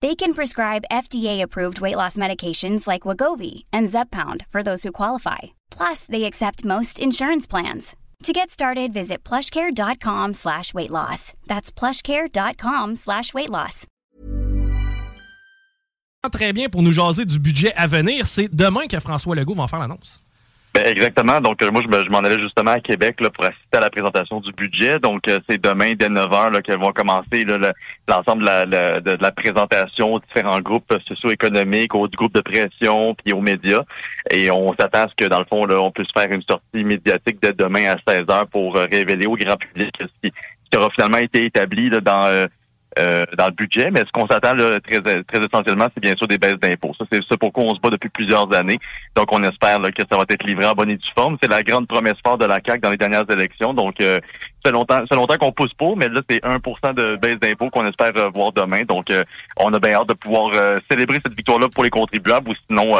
They can prescribe FDA-approved weight loss medications like Wagovi and Zepbound for those who qualify. Plus, they accept most insurance plans. To get started, visit plushcare.com slash weight loss. That's plushcare.com slash weight loss. Très bien pour nous jaser du budget à venir. C'est demain que François Legault va en faire l'annonce. Ben, exactement. Donc, euh, moi, je, m'en allais justement à Québec là, pour assister à la présentation du budget. Donc, euh, c'est demain, dès 9 h qu'elles vont commencer l'ensemble de, la, présentation aux différents groupes socio-économiques, aux groupes de pression, puis aux médias. Et on s'attend à ce que, dans le fond, là, on puisse faire une sortie médiatique dès demain à 16 h pour euh, révéler au grand public ce qui, qui aura finalement été établi dans euh, dans le budget, mais ce qu'on s'attend très, très essentiellement, c'est bien sûr des baisses d'impôts. Ça, c'est ça pourquoi on se bat depuis plusieurs années. Donc, on espère que ça va être livré en bonne et due forme. C'est la grande promesse forte de la CAQ dans les dernières élections. Donc, euh, c'est longtemps, longtemps qu'on pousse pour, mais là, c'est 1% de baisse d'impôts qu'on espère euh, voir demain. Donc, euh, on a bien hâte de pouvoir célébrer cette victoire-là pour les contribuables ou sinon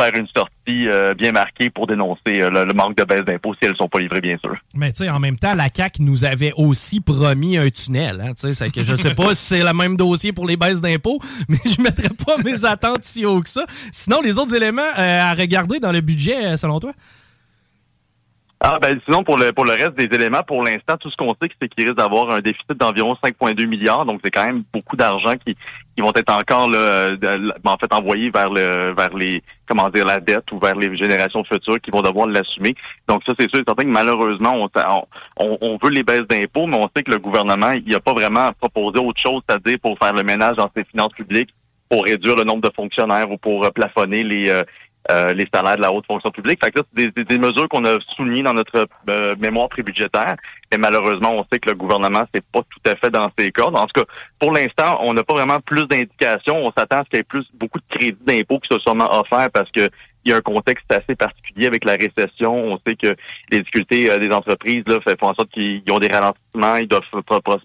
faire une sortie euh, bien marquée pour dénoncer euh, le, manque de baisse d'impôts si elles sont pas livrées, bien sûr. Mais tu sais, en même temps, la CAQ nous avait aussi promis un tunnel. Hein, que je ne sais pas si c'est le même dossier pour les baisses d'impôts, mais je ne mettrais pas mes attentes si haut que ça. Sinon, les autres éléments euh, à regarder dans le budget, selon toi? Ah ben sinon pour le pour le reste des éléments, pour l'instant, tout ce qu'on sait, c'est qu'il risque d'avoir un déficit d'environ 5,2 milliards. Donc c'est quand même beaucoup d'argent qui, qui vont être encore là, en fait envoyés vers le vers les comment dire la dette ou vers les générations futures qui vont devoir l'assumer. Donc ça c'est sûr, c'est certain que malheureusement on, on, on veut les baisses d'impôts, mais on sait que le gouvernement il a pas vraiment proposé autre chose, c'est-à-dire pour faire le ménage dans ses finances publiques pour réduire le nombre de fonctionnaires ou pour plafonner les, euh, euh, les salaires de la haute fonction publique. Fait que c'est des, mesures qu'on a soulignées dans notre euh, mémoire prébudgétaire, mais malheureusement, on sait que le gouvernement, c'est pas tout à fait dans ses cordes. En tout cas, pour l'instant, on n'a pas vraiment plus d'indications. On s'attend à ce qu'il y ait plus beaucoup de crédits d'impôts qui soient sûrement offerts parce que il y a un contexte assez particulier avec la récession. On sait que les difficultés euh, des entreprises là, font en sorte qu'ils ont des ralentissements, ils doivent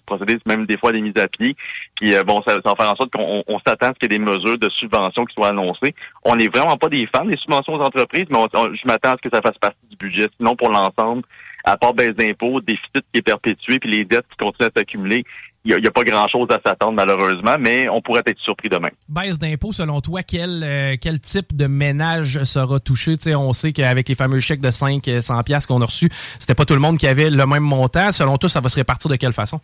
procéder même des fois à des mises à pied. Puis euh, bon, ça, va faire en sorte qu'on s'attend à ce qu'il y ait des mesures de subvention qui soient annoncées. On n'est vraiment pas des fans des subventions aux entreprises, mais je m'attends à ce que ça fasse partie du budget. Sinon, pour l'ensemble, à part baisse d'impôts, déficit qui est perpétué, puis les dettes qui continuent à s'accumuler, il n'y a, pas grand-chose à s'attendre malheureusement, mais on pourrait être surpris demain. Baisse d'impôts, selon toi, quel, euh, quel type de ménage sera touché? on sait qu'avec les fameux chèques de 500 pièces qu'on a reçus, c'était pas tout le monde qui avait le même montant. Selon toi, ça va se répartir de quelle façon?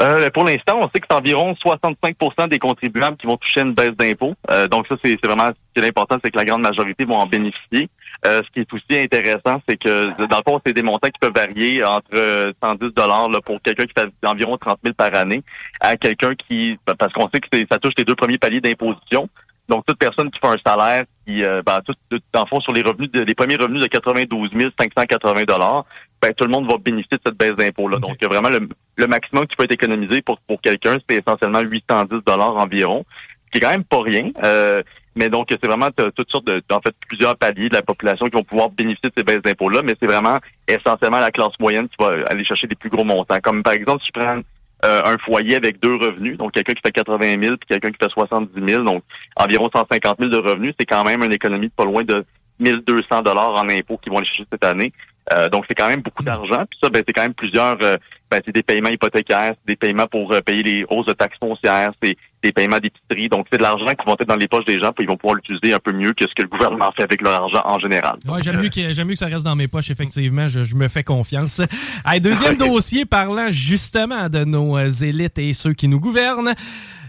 Euh, pour l'instant, on sait que c'est environ 65% des contribuables qui vont toucher une baisse d'impôts. Euh, donc ça, c'est vraiment ce qui est important, c'est que la grande majorité vont en bénéficier. Euh, ce qui est aussi intéressant, c'est que dans le fond, c'est des montants qui peuvent varier entre 110 dollars pour quelqu'un qui fait environ 30 000 par année à quelqu'un qui, parce qu'on sait que ça touche les deux premiers paliers d'imposition. Donc, toute personne qui fait un salaire qui, euh, ben, tout, le fond, sur les revenus, de, les premiers revenus de 92 580 dollars, ben, tout le monde va bénéficier de cette baisse d'impôt-là. Donc, vraiment, le, le, maximum qui peut être économisé pour, pour quelqu'un, c'est essentiellement 810 dollars environ, ce qui est quand même pas rien. Euh, mais donc, c'est vraiment toutes sortes de, en fait, plusieurs paliers de la population qui vont pouvoir bénéficier de ces baisses d'impôts-là, mais c'est vraiment essentiellement la classe moyenne qui va aller chercher des plus gros montants. Comme par exemple, si je prends euh, un foyer avec deux revenus, donc quelqu'un qui fait 80 000 puis quelqu'un qui fait 70 000, donc environ 150 000 de revenus, c'est quand même une économie de pas loin de 1200 dollars en impôts qui vont aller chercher cette année. Euh, donc, c'est quand même beaucoup d'argent. Puis ça, ben, c'est quand même plusieurs... Euh, ben, c'est des paiements hypothécaires, c'est des paiements pour euh, payer les hausses de taxes foncières, c'est des paiements d'épicerie. Donc, c'est de l'argent qui vont être dans les poches des gens, puis ils vont pouvoir l'utiliser un peu mieux que ce que le gouvernement fait avec leur argent en général. Ouais, j'aime mieux, que, j'aime mieux que ça reste dans mes poches, effectivement. Je, je me fais confiance. Allez, deuxième dossier parlant justement de nos élites et ceux qui nous gouvernent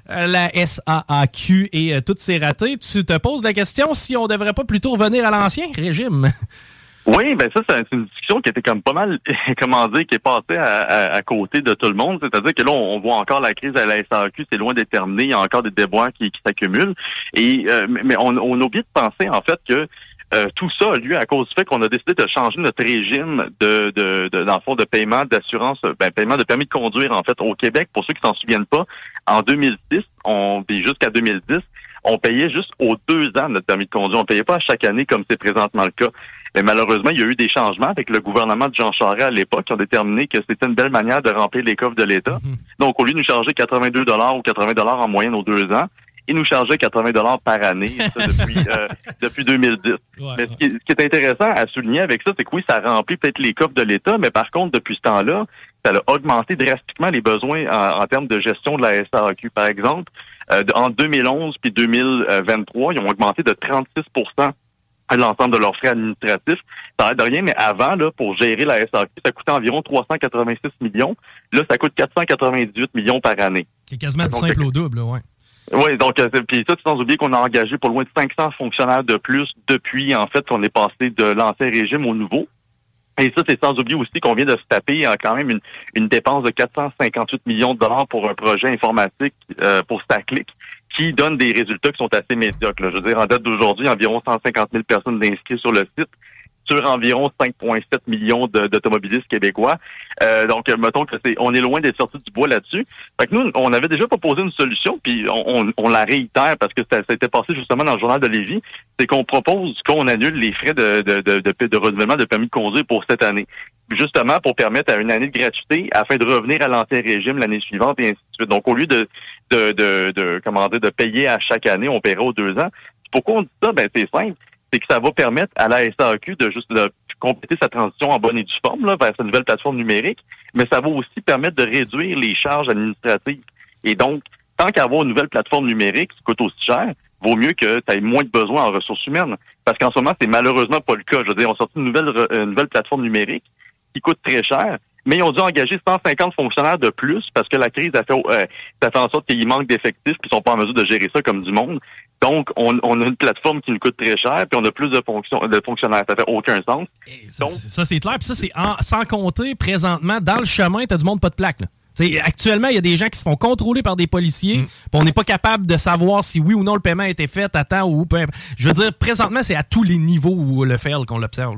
la SAAQ et toutes ces ratés. Tu te poses la question si on devrait pas plutôt revenir à l'ancien régime? Oui, ben ça, c'est une discussion qui était comme pas mal, comment dire, qui est passée à, côté de tout le monde. C'est-à-dire que là, on, voit encore la crise à la SAQ, c'est loin d'être terminé, il y a encore des déboires qui, s'accumulent. Et euh, mais on, on oublie de penser en fait que euh, tout ça a lieu à cause du fait qu'on a décidé de changer notre régime de, de, de dans le fond, de paiement d'assurance, ben, paiement de permis de conduire, en fait, au Québec. Pour ceux qui s'en souviennent pas, en 2006, on, jusqu'à 2010, on payait juste aux deux ans notre permis de conduire. On payait pas à chaque année comme c'est présentement le cas. Mais malheureusement, il y a eu des changements avec le gouvernement de Jean Charest à l'époque qui ont déterminé que c'était une belle manière de remplir les coffres de l'État. Mhm. Donc, au lieu de nous charger 82 dollars ou 80 dollars en moyenne aux deux ans, ils nous chargeaient 80 dollars par année depuis, euh, depuis 2010. mais ce qui, est, intéressant à souligner avec ça, c'est que oui, ça remplit peut-être les coffres de l'État, mais par contre, depuis ce temps-là, ça a augmenté drastiquement les besoins en, termes de gestion de la SAQ. Par exemple, euh, en 2011 puis 2023, ils ont augmenté de 36 l'ensemble de leurs frais administratifs. Ça n'aide de rien, mais avant, là, pour gérer la SAQ, ça coûtait environ 386 millions. Là, ça coûte 498 millions par année. C'est quasiment du simple au double, oui. Oui, donc euh, puis ça, sans oublier qu'on a engagé pour loin de 500 fonctionnaires de plus depuis, en fait, qu'on est passé de l'ancien régime au nouveau. Et ça, c'est sans oublier aussi qu'on vient de se taper euh, quand même une, une, dépense de 458 millions de dollars pour un projet informatique euh, pour Staclick qui donne des résultats qui sont assez médiocres. Je veux dire, en date d'aujourd'hui, environ 150 000 personnes inscrites sur le site sur environ 5,7 millions d'automobilistes québécois. Euh, donc, mettons que c'est, on est loin d'être sorti du bois là-dessus. Fait que nous, on avait déjà proposé une solution, puis on, on, la réitère parce que ça, ça a été passé justement dans le journal de Lévis, c'est qu'on propose qu'on annule les frais de, de, de, de, de renouvellement de permis de conduire pour cette année justement pour permettre à une année de gratuité afin de revenir à l'ancien régime l'année suivante et ainsi de suite. Donc, au lieu de, de, de, de, comment dire, de payer à chaque année, on paiera aux deux ans. Pourquoi on dit ça? Ben, c'est simple c'est que ça va permettre à la SAQ de juste compléter sa transition en bonne et due forme là, vers sa nouvelle plateforme numérique, mais ça va aussi permettre de réduire les charges administratives. Et donc, tant qu'avoir une nouvelle plateforme numérique qui coûte aussi cher, vaut mieux que tu aies moins de besoins en ressources humaines. Parce qu'en ce moment, c'est malheureusement pas le cas. Je veux dire, on sort une nouvelle, une nouvelle plateforme numérique qui coûte très cher, mais ils ont dû engager 150 fonctionnaires de plus parce que la crise a fait, euh, ça fait en sorte qu'il manque d'effectifs qui sont pas en mesure de gérer ça comme du monde. Donc, on, on, a une plateforme qui nous coûte très cher, puis on a plus de, fonctions, de fonctionnaires. Ça fait aucun sens. ça, ça c'est clair. Puis ça, c'est sans compter, présentement, dans le chemin, tu as du monde pas de plaque. Là. actuellement, il y a des gens qui se font contrôler par des policiers, mm. on n'est pas capable de savoir si oui ou non le paiement a été fait à temps ou peu. Je veux dire, présentement, c'est à tous les niveaux où le fait qu'on l'observe.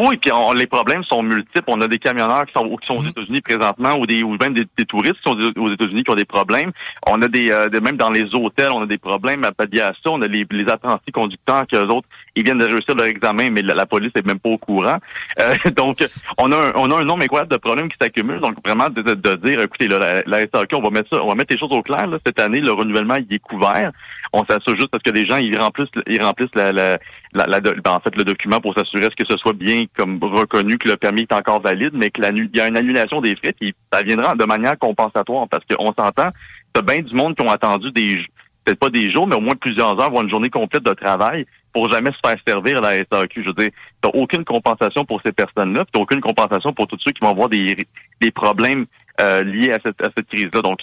Oui, puis les problèmes sont multiples. On a des camionneurs qui sont, qui sont aux mm-hmm. États-Unis présentement, ou des ou même des, touristes qui sont aux États-Unis qui ont des problèmes. On a des, euh, même dans les hôtels, on a des problèmes à pallier ça. On a les, les apprentis conducteurs qui eux autres, ils viennent de réussir leur examen, mais la, police est même pas au courant. Euh, donc, on a un, on a un nombre incroyable de problèmes qui s'accumulent. Donc, vraiment de, de, dire, écoutez, là, la, la SAQ, on va mettre ça, on va mettre les choses au clair. Là, cette année, le renouvellement il est couvert. On s'assure juste parce que les gens ils remplissent, ils remplissent la, la, la, ben, en fait le document pour s'assurer que ce soit bien comme reconnu que le permis est encore valide, mais que il y a une annulation des frais, qui ça viendra de manière compensatoire parce qu'on s'entend, c'est bien du monde qui ont attendu des peut-être pas des jours, mais au moins plusieurs heures, voire une journée complète de travail pour jamais se faire servir la SAQ. Je veux dire, t'as aucune compensation pour ces personnes-là, t'as aucune compensation pour tous ceux qui vont avoir des, des problèmes euh, liés à cette, à cette crise-là. Donc,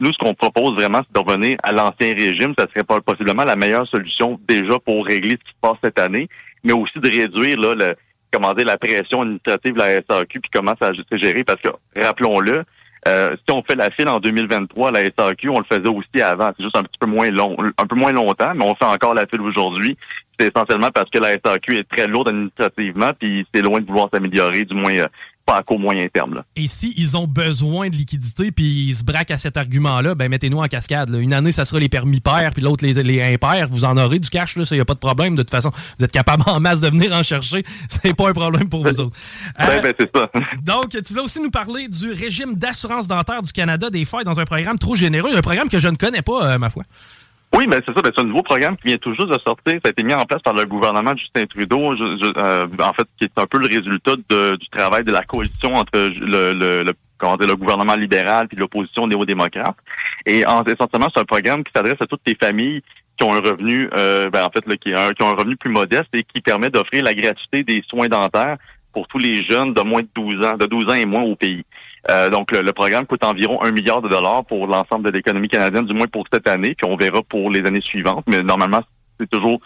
nous, ce qu'on propose vraiment, c'est de revenir à l'ancien régime. Ça serait pas possiblement la meilleure solution déjà pour régler ce qui se passe cette année, mais aussi de réduire là, le, comment dire, la pression administrative de la SAQ puis comment ça a géré. Parce que, rappelons-le, euh, si on fait la file en 2023, la SAQ, on le faisait aussi avant. C'est juste un petit peu moins long, un peu moins longtemps, mais on fait encore la file aujourd'hui. C'est essentiellement parce que la SAQ est très lourde administrativement, puis c'est loin de vouloir s'améliorer, du moins euh, pas à court moyen terme. Là. Et si ils ont besoin de liquidité puis ils se braquent à cet argument-là, ben mettez-nous en cascade. Une année, ça sera les permis pairs, puis l'autre les, les impairs. Vous en aurez du cash, là, ça y a pas de problème. De toute façon, vous êtes capable en masse de venir en chercher. C'est pas un problème pour vous autres. Ben, ben, c'est ça. donc, tu voulais aussi nous parler du régime d'assurance dentaire du Canada des failles dans un programme trop généreux, un programme que je ne connais pas, ma foi. Oui, mais c'est ça. c'est un nouveau programme qui vient tout juste de sortir. Ça a été mis en place par le gouvernement de Justin Trudeau. Euh, en fait, qui est un peu le résultat du travail de la coalition entre le, le, le le gouvernement libéral puis l'opposition néo-démocrate. Et en, essentiellement, c'est un programme qui s'adresse à toutes les familles qui ont un revenu, euh, ben, en fait, là, qui, ont un revenu plus modeste et qui permet d'offrir la gratuité des soins dentaires pour tous les jeunes de moins de 12 ans, de 12 ans et moins au pays. Euh, donc, le, programme coûte environ un milliard de dollars pour l'ensemble de l'économie canadienne, du moins pour cette année, puis on verra pour les années suivantes. Mais normalement, c'est toujours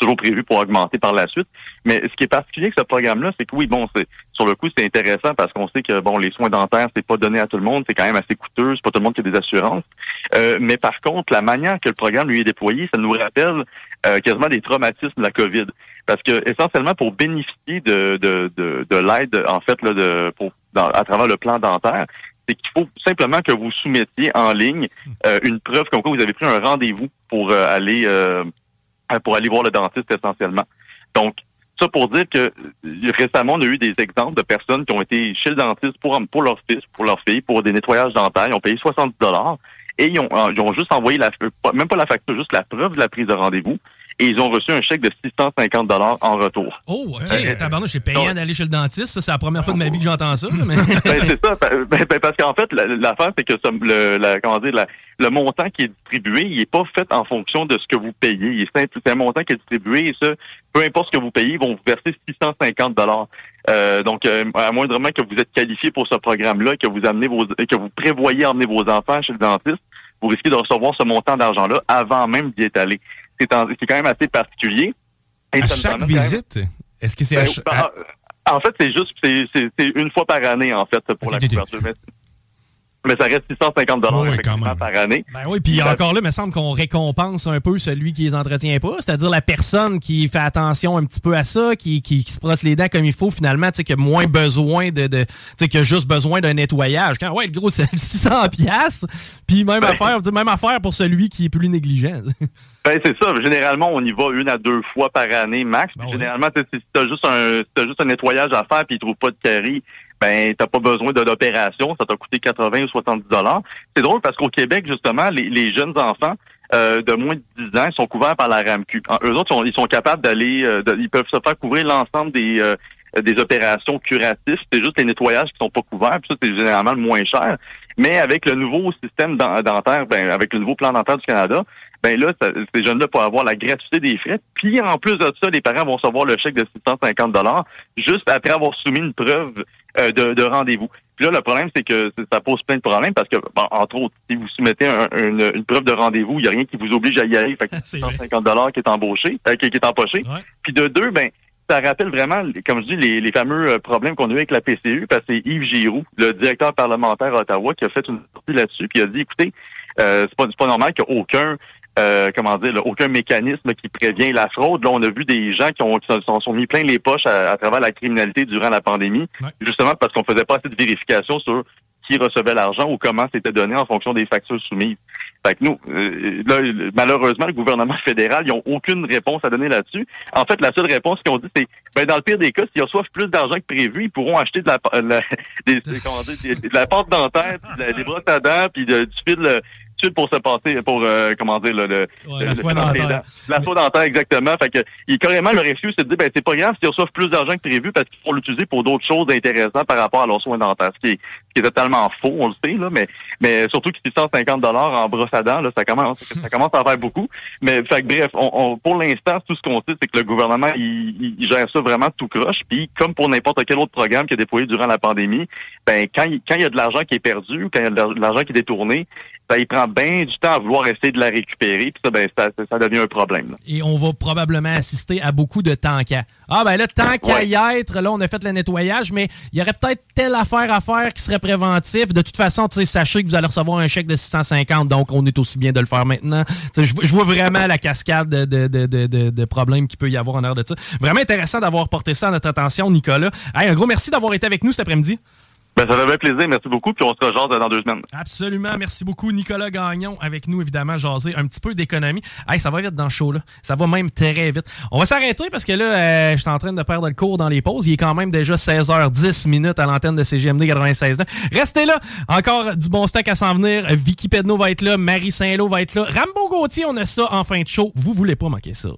toujours prévu pour augmenter par la suite. Mais ce qui est particulier avec ce programme-là, c'est que oui, bon, c'est sur le coup, c'est intéressant parce qu'on sait que bon, les soins dentaires, c'est pas donné à tout le monde, c'est quand même assez coûteux, c'est pas tout le monde qui a des assurances. Euh, mais par contre, la manière que le programme lui est déployé, ça nous rappelle euh, quasiment des traumatismes de la COVID. Parce que essentiellement, pour bénéficier de, de, de, de l'aide, en fait, là, de, pour, à travers le plan dentaire, c'est qu'il faut simplement que vous soumettiez en ligne euh, une preuve comme quoi vous avez pris un rendez-vous pour aller euh, pour aller voir le dentiste essentiellement. Donc, ça pour dire que euh, récemment, on a eu des exemples de personnes qui ont été chez le dentiste pour, pour leur fils, pour leur fille, pour des nettoyages dentaires. Ils ont payé 70 dollars et ils ont, euh, ils ont juste envoyé la, même pas la facture, juste la preuve de la prise de rendez-vous et ils ont reçu un chèque de 650 dollars en retour. Oh, OK. Euh, j'ai payé d'aller chez le dentiste. C'est la première fois de ma vie que j'entends ça. Mais... ben, c'est ça. Ben, ben, parce qu'en fait, l'affaire, c'est que le, la, comment dire, le montant qui est distribué, il n'est pas fait en fonction de ce que vous payez. C'est un montant qui est distribué et ça, peu importe ce que vous payez, ils vont vous verser 650 dollars. Euh, donc, euh, à moindrement que vous êtes qualifié pour ce programme-là, que vous amenez vos, que vous prévoyez emmener vos enfants chez le dentiste, vous risquez de recevoir ce montant d'argent-là avant même d'y être allé c'est quand même assez particulier. à chaque visite? Est-ce que c'est ben, ben, En fait, c'est juste c'est une fois par année, en fait, pour la couverture. Mais ça reste 650 dollars par année. Ben oui, puis encore là, il me semble qu'on récompense un peu celui qui les entretient pas, c'est-à-dire la personne qui fait attention un petit peu à ça, qui, qui, se brosse les dents comme il faut, finalement, tu sais, qui a moins besoin de, de tu sais, qui a juste besoin d'un nettoyage. Quand, ouais, le gros, c'est 600 pièces puis même affaire, même affaire pour celui qui est plus négligent. Ben, c'est ça. Généralement, on y va une à deux fois par année max. Ben généralement, si t'as juste un, si juste un nettoyage à faire puis il trouve pas de carie, ben t'as pas besoin d'opération, ça t'a coûté 80 ou 70 dollars. C'est drôle parce qu'au Québec, justement, les, jeunes enfants euh, de moins de 10 ans sont couverts par la RAMQ. eux autres, ils sont capables d'aller, euh, ils peuvent se faire couvrir l'ensemble des euh, des opérations curatives. C'est juste les nettoyages qui sont pas couverts. Puis ça, c'est généralement le moins cher. Mais avec le nouveau système dentaire, ben, avec le nouveau plan dentaire du Canada, ben là, ces jeunes-là pourront avoir la gratuité des frais. Puis en plus de ça, les parents vont recevoir le chèque de 650 dollars juste après avoir soumis une preuve euh, de, rendez-vous. Puis là, le problème, c'est que ça pose plein de problèmes parce que, entre autres, si vous soumettez une, preuve de rendez-vous, il n'y a rien qui vous oblige à y aller. Fait que 650 dollars qui est embauché, euh, qui, est empoché. Puis de deux, ben ça rappelle vraiment, comme je dis, les, fameux euh, problèmes qu'on a eu avec la PCU, parce que c'est Yves Giroux, le directeur parlementaire à Ottawa, qui a fait une sortie là-dessus, puis il a dit, écoutez, euh, c'est pas, pas normal qu'il n'y ait aucun euh, comment dire, aucun mécanisme qui prévient la fraude. Là, on a vu des gens qui ont qui sont, sont mis plein les poches à, travers la criminalité durant la pandémie, justement parce qu'on faisait pas assez de vérification sur qui recevait l'argent ou comment c'était donné en fonction des factures soumises. Fait que nous, euh, là, malheureusement, le gouvernement fédéral, ils n'ont aucune réponse à donner là-dessus. En fait, la seule réponse qu'ils ont dit, c'est ben, dans le pire des cas, s'ils reçoivent plus d'argent que prévu, ils pourront acheter de la, des, comment dire, de la pâte dentaire, des brosses à dents, puis du fil pour se passer, pour, euh, comment dire, le, le, la soie dentaire. La soie dentaire, exactement. Fait que, il, carrément, le refus, c'est de dire, ben, c'est pas grave s'ils reçoivent plus d'argent que prévu parce qu'ils vont l'utiliser pour d'autres choses intéressantes par rapport à leurs soins dentaires. Ce qui est, ce qui est totalement faux, on le sait, là, mais, mais surtout que 650 dollars en brosse à dents, là, ça commence, ça commence à faire beaucoup. Mais, fait que, bref, on, pour l'instant, tout ce qu'on sait, c'est que le gouvernement, il, il, gère ça vraiment tout croche. Puis, comme pour n'importe quel autre programme qui a déployé durant la pandémie, ben, quand il, quand il y a de l'argent qui est perdu ou quand il y a de l'argent qui est détourné, ça y prend bien du temps à vouloir essayer de la récupérer, puis ça, ben, ça, devient un problème. Et on va probablement assister à beaucoup de temps Ah ben là, tant qu'à y être, là, on a fait le nettoyage, mais il y aurait peut-être telle affaire à faire qui serait préventif. De toute façon, sachez que vous allez recevoir un chèque de 650, donc on est aussi bien de le faire maintenant. Je, vois vraiment la cascade de, de, de, de problèmes qu'il peut y avoir en heure de ça. Vraiment intéressant d'avoir porté ça à notre attention, Nicolas. un gros merci d'avoir été avec nous cet après-midi. Ben, ça fait plaisir. Merci beaucoup. Puis on se rejoint dans deux semaines. Absolument. Merci beaucoup. Nicolas Gagnon avec nous, évidemment, jaser un petit peu d'économie. Hey, ça va vite dans le show, là. Ça va même très vite. On va s'arrêter parce que là, euh, je suis en train de perdre le cours dans les pauses. Il est quand même déjà 16h10 minutes à l'antenne de CGMD 96 Restez là. Encore du bon stock à s'en venir. Vicky Pedno va être là. Marie Saint-Lô va être là. Rambo Gauthier, on a ça en fin de show. Vous voulez pas manquer ça.